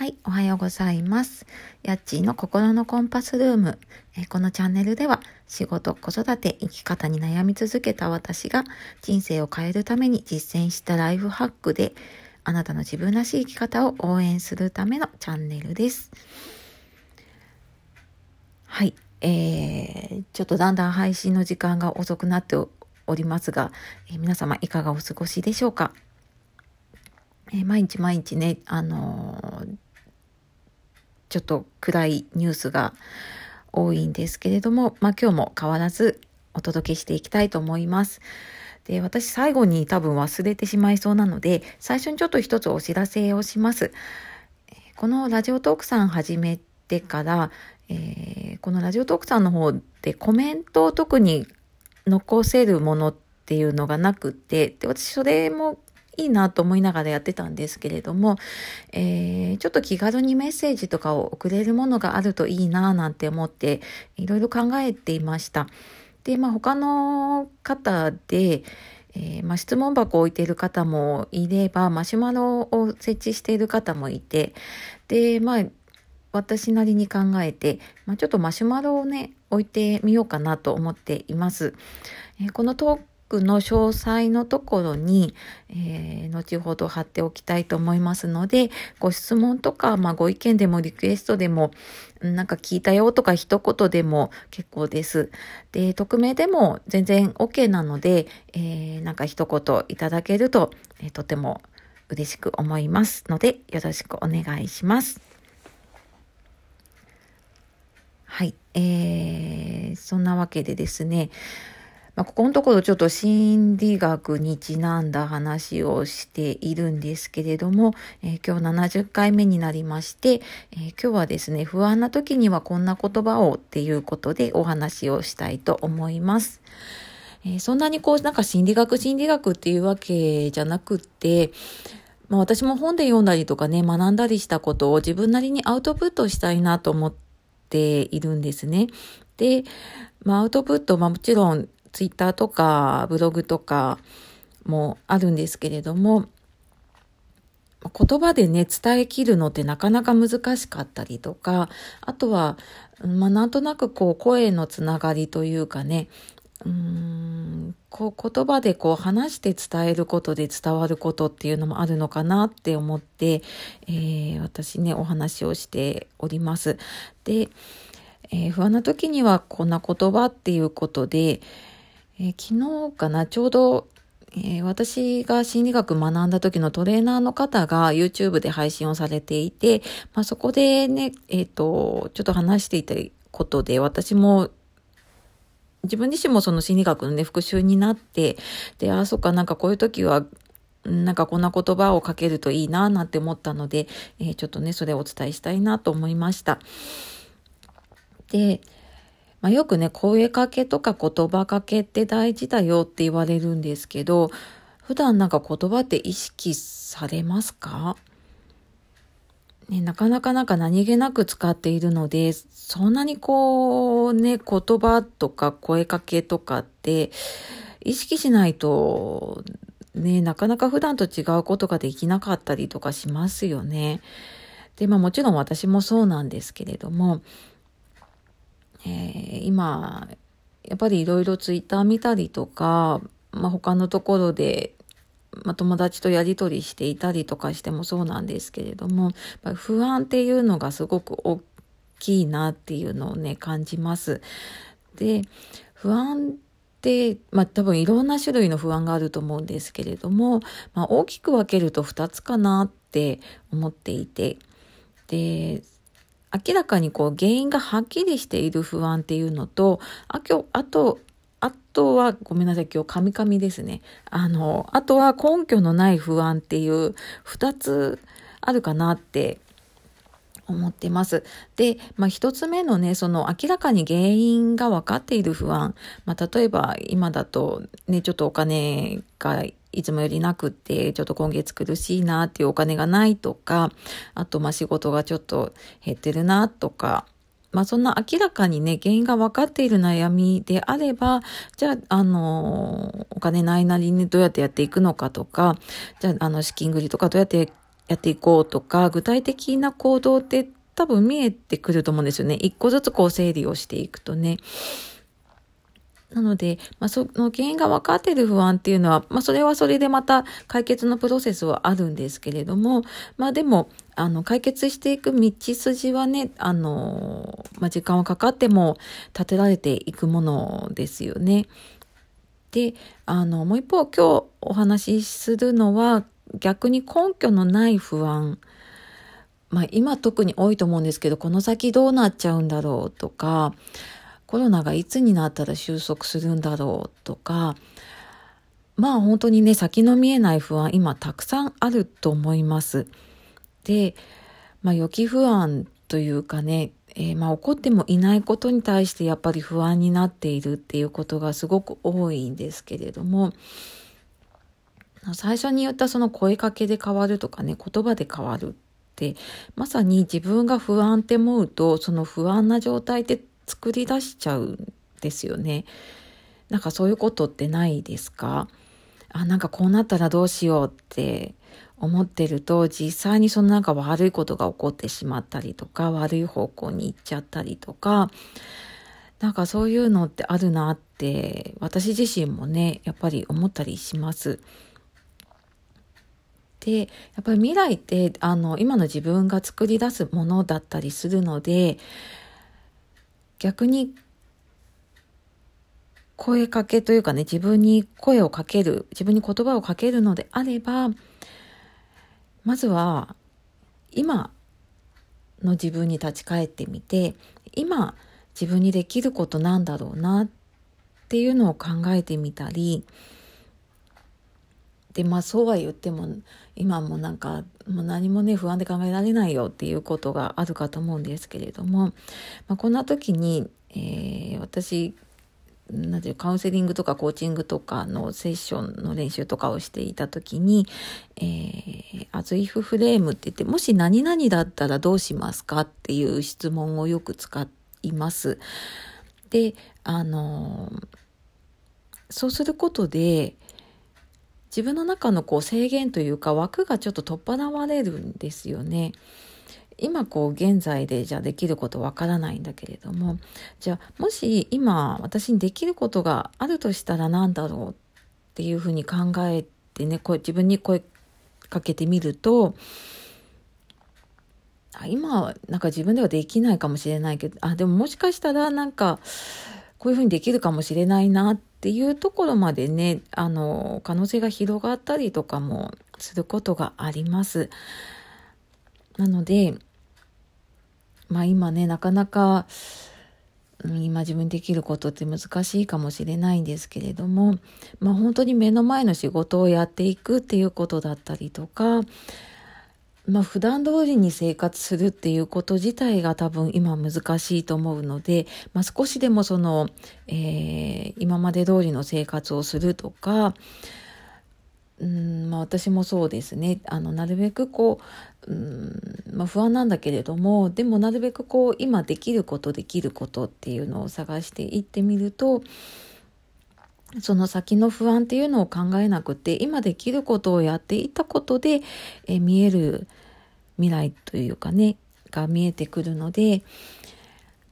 はい、おはようございます。やっちーの心のコンパスルーム。えこのチャンネルでは仕事、子育て、生き方に悩み続けた私が人生を変えるために実践したライフハックであなたの自分らしい生き方を応援するためのチャンネルです。はい、えー、ちょっとだんだん配信の時間が遅くなっておりますが、え、皆様いかがお過ごしでしょうか？え、毎日毎日ね、あのー、ちょっと暗いニュースが多いんですけれども、まあ今日も変わらずお届けしていきたいと思います。で、私最後に多分忘れてしまいそうなので、最初にちょっと一つお知らせをします。このラジオトークさん始めてから、えー、このラジオトークさんの方でコメントを特に残せるものっていうのがなくて、で、私それもいいなと思いながらやってたんですけれども、えー、ちょっと気軽にメッセージとかを送れるものがあるといいななんて思っていろいろ考えていました。で、まあ他の方で、えー、まあ、質問箱を置いている方もいれば、マシュマロを設置している方もいて、で、まあ、私なりに考えて、まあ、ちょっとマシュマロをね、置いてみようかなと思っています。えー、このトークの詳細のところに、えー、後ほど貼っておきたいと思いますので、ご質問とか、まあ、ご意見でもリクエストでも、なんか聞いたよとか一言でも結構です。で、匿名でも全然 OK なので、えー、なんか一言いただけると、えー、とても嬉しく思いますので、よろしくお願いします。はい。えー、そんなわけでですね、まあ、ここのところちょっと心理学にちなんだ話をしているんですけれども、えー、今日70回目になりまして、えー、今日はですね、不安な時にはこんな言葉をっていうことでお話をしたいと思います。えー、そんなにこう、なんか心理学心理学っていうわけじゃなくって、まあ私も本で読んだりとかね、学んだりしたことを自分なりにアウトプットしたいなと思っているんですね。で、まあアウトプット、まあもちろんツイッターとかブログとかもあるんですけれども、言葉でね、伝えきるのってなかなか難しかったりとか、あとは、まあ、なんとなくこう、声のつながりというかね、うーん、こう、言葉でこう、話して伝えることで伝わることっていうのもあるのかなって思って、えー、私ね、お話をしております。で、えー、不安な時にはこんな言葉っていうことで、えー、昨日かな、ちょうど、えー、私が心理学学んだ時のトレーナーの方が YouTube で配信をされていて、まあ、そこでね、えっ、ー、と、ちょっと話していたことで、私も自分自身もその心理学のね、復習になって、で、あ、そっか、なんかこういう時は、なんかこんな言葉をかけるといいな、なんて思ったので、えー、ちょっとね、それをお伝えしたいなと思いました。で、まあ、よくね、声かけとか言葉かけって大事だよって言われるんですけど、普段なんか言葉って意識されますか？ね、なかなかなんか何気なく使っているので、そんなにこうね、言葉とか声かけとかって意識しないとね、なかなか普段と違うことができなかったりとかしますよね。で、まあもちろん私もそうなんですけれども、えー、今、やっぱりいろいろツイッター見たりとか、まあ、他のところで、まあ、友達とやりとりしていたりとかしてもそうなんですけれども、不安っていうのがすごく大きいなっていうのをね、感じます。で、不安って、まあ多分いろんな種類の不安があると思うんですけれども、まあ大きく分けると2つかなって思っていて、で、明らかにこう原因がはっきりしている不安っていうのと、あ、今日、あと、あとは、ごめんなさい、今日、カミカミですね。あの、あとは根拠のない不安っていう二つあるかなって思ってます。で、まあ一つ目のね、その明らかに原因が分かっている不安。まあ例えば今だとね、ちょっとお金がいつもよりなくって、ちょっと今月苦しいなっていうお金がないとか、あと、ま、仕事がちょっと減ってるなとか、まあ、そんな明らかにね、原因が分かっている悩みであれば、じゃあ、あの、お金ないなりにどうやってやっていくのかとか、じゃあ、あの、資金繰りとかどうやってやっていこうとか、具体的な行動って多分見えてくると思うんですよね。一個ずつこう整理をしていくとね。なので、まあ、その原因が分かっている不安っていうのは、まあ、それはそれでまた解決のプロセスはあるんですけれども、まあ、でも、あの、解決していく道筋はね、あの、まあ、時間はかかっても立てられていくものですよね。で、あの、もう一方今日お話しするのは、逆に根拠のない不安。まあ、今特に多いと思うんですけど、この先どうなっちゃうんだろうとか、コロナがいつになったら収束するんだろうとか、まあ本当にね、先の見えない不安、今たくさんあると思います。で、まあ予期不安というかね、えー、まあ起こってもいないことに対してやっぱり不安になっているっていうことがすごく多いんですけれども、最初に言ったその声かけで変わるとかね、言葉で変わるって、まさに自分が不安って思うと、その不安な状態って作り出しちゃうんですよね。なんかそういうことってないですか？あ、なんかこうなったらどうしようって思ってると、実際にそのなんか悪いことが起こってしまったりとか、悪い方向に行っちゃったりとか、なんかそういうのってあるなって、私自身もね、やっぱり思ったりします。で、やっぱり未来って、あの、今の自分が作り出すものだったりするので、逆に声かけというかね、自分に声をかける、自分に言葉をかけるのであれば、まずは今の自分に立ち返ってみて、今自分にできることなんだろうなっていうのを考えてみたり、でまあそうは言っても今もなんかもう何もね不安で考えられないよっていうことがあるかと思うんですけれども、まあ、こんな時に、えー、私なんていうカウンセリングとかコーチングとかのセッションの練習とかをしていた時に、えー、アズイフフレームって言って、もし何々だったらどうしますかっていう質問をよく使います。で、あのそうすることで、自分の中のこう制限というか枠がちょっと取っ払われるんですよね。今こう現在でじゃあできることわからないんだけれどもじゃあもし今私にできることがあるとしたら何だろうっていうふうに考えてねこう自分に声かけてみると今なんか自分ではできないかもしれないけどあでももしかしたらなんかこういうふうにできるかもしれないなっていうところまでね、あの、可能性が広がったりとかもすることがあります。なので、まあ今ね、なかなか、今自分できることって難しいかもしれないんですけれども、まあ本当に目の前の仕事をやっていくっていうことだったりとか、まあ普段通りに生活するっていうこと自体が多分今難しいと思うので、まあ少しでもその、えー、今まで通りの生活をするとか、うんまあ、私もそうですね。あのなるべくこう、うんまあ、不安なんだけれどもでもなるべくこう今できることできることっていうのを探していってみるとその先の不安っていうのを考えなくて今できることをやっていたことで、え見える未来というかねが見えてくるので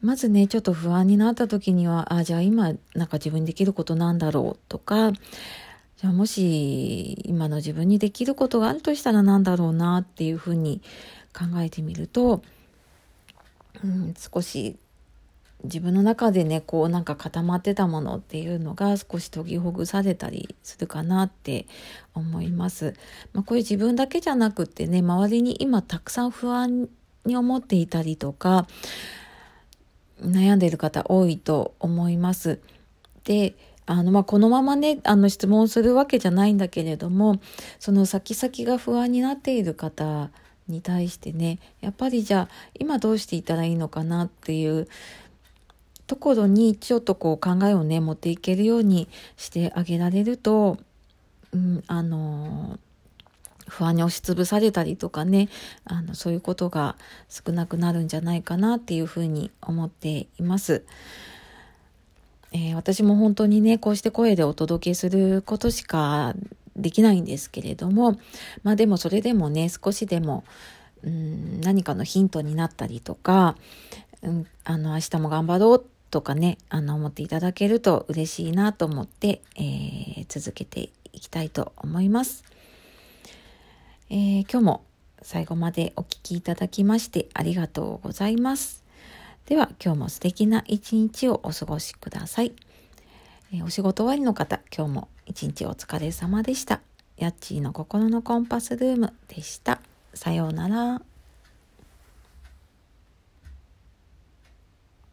まずねちょっと不安になった時にはあじゃあ今なんか自分にできることなんだろうとかじゃあもし今の自分にできることがあるとしたら何だろうなっていうふうに考えてみると、うん、少し自分の中でねこうなんか固まってたものっていうのが少し研ぎほぐされたりするかなって思います。まあ、これ自分だけじゃなくってね周りに今たくさん不安に思っていたりとか悩んでいる方多いと思います。であの、まあ、このままね、あの、質問するわけじゃないんだけれども、その先々が不安になっている方に対してね、やっぱりじゃあ、今どうしていたらいいのかなっていうところに、ちょっとこう考えをね、持っていけるようにしてあげられると、うん、あの不安に押しつぶされたりとかねあのそういうことが少なくなるんじゃないかなっていうふうに思っています。えー、私も本当にねこうして声でお届けすることしかできないんですけれども、まあでもそれでもね、少しでも、うん、何かのヒントになったりとか、うん、あの、明日も頑張ろうってとかね、あの、思っていただけると嬉しいなと思って、えー、続けていきたいと思います。えー、今日も最後までお聴きいただきましてありがとうございます。では今日も素敵な一日をお過ごしください。えー、お仕事終わりの方、今日も一日お疲れ様でした。ヤッチーの心のコンパスルームでした。さようなら。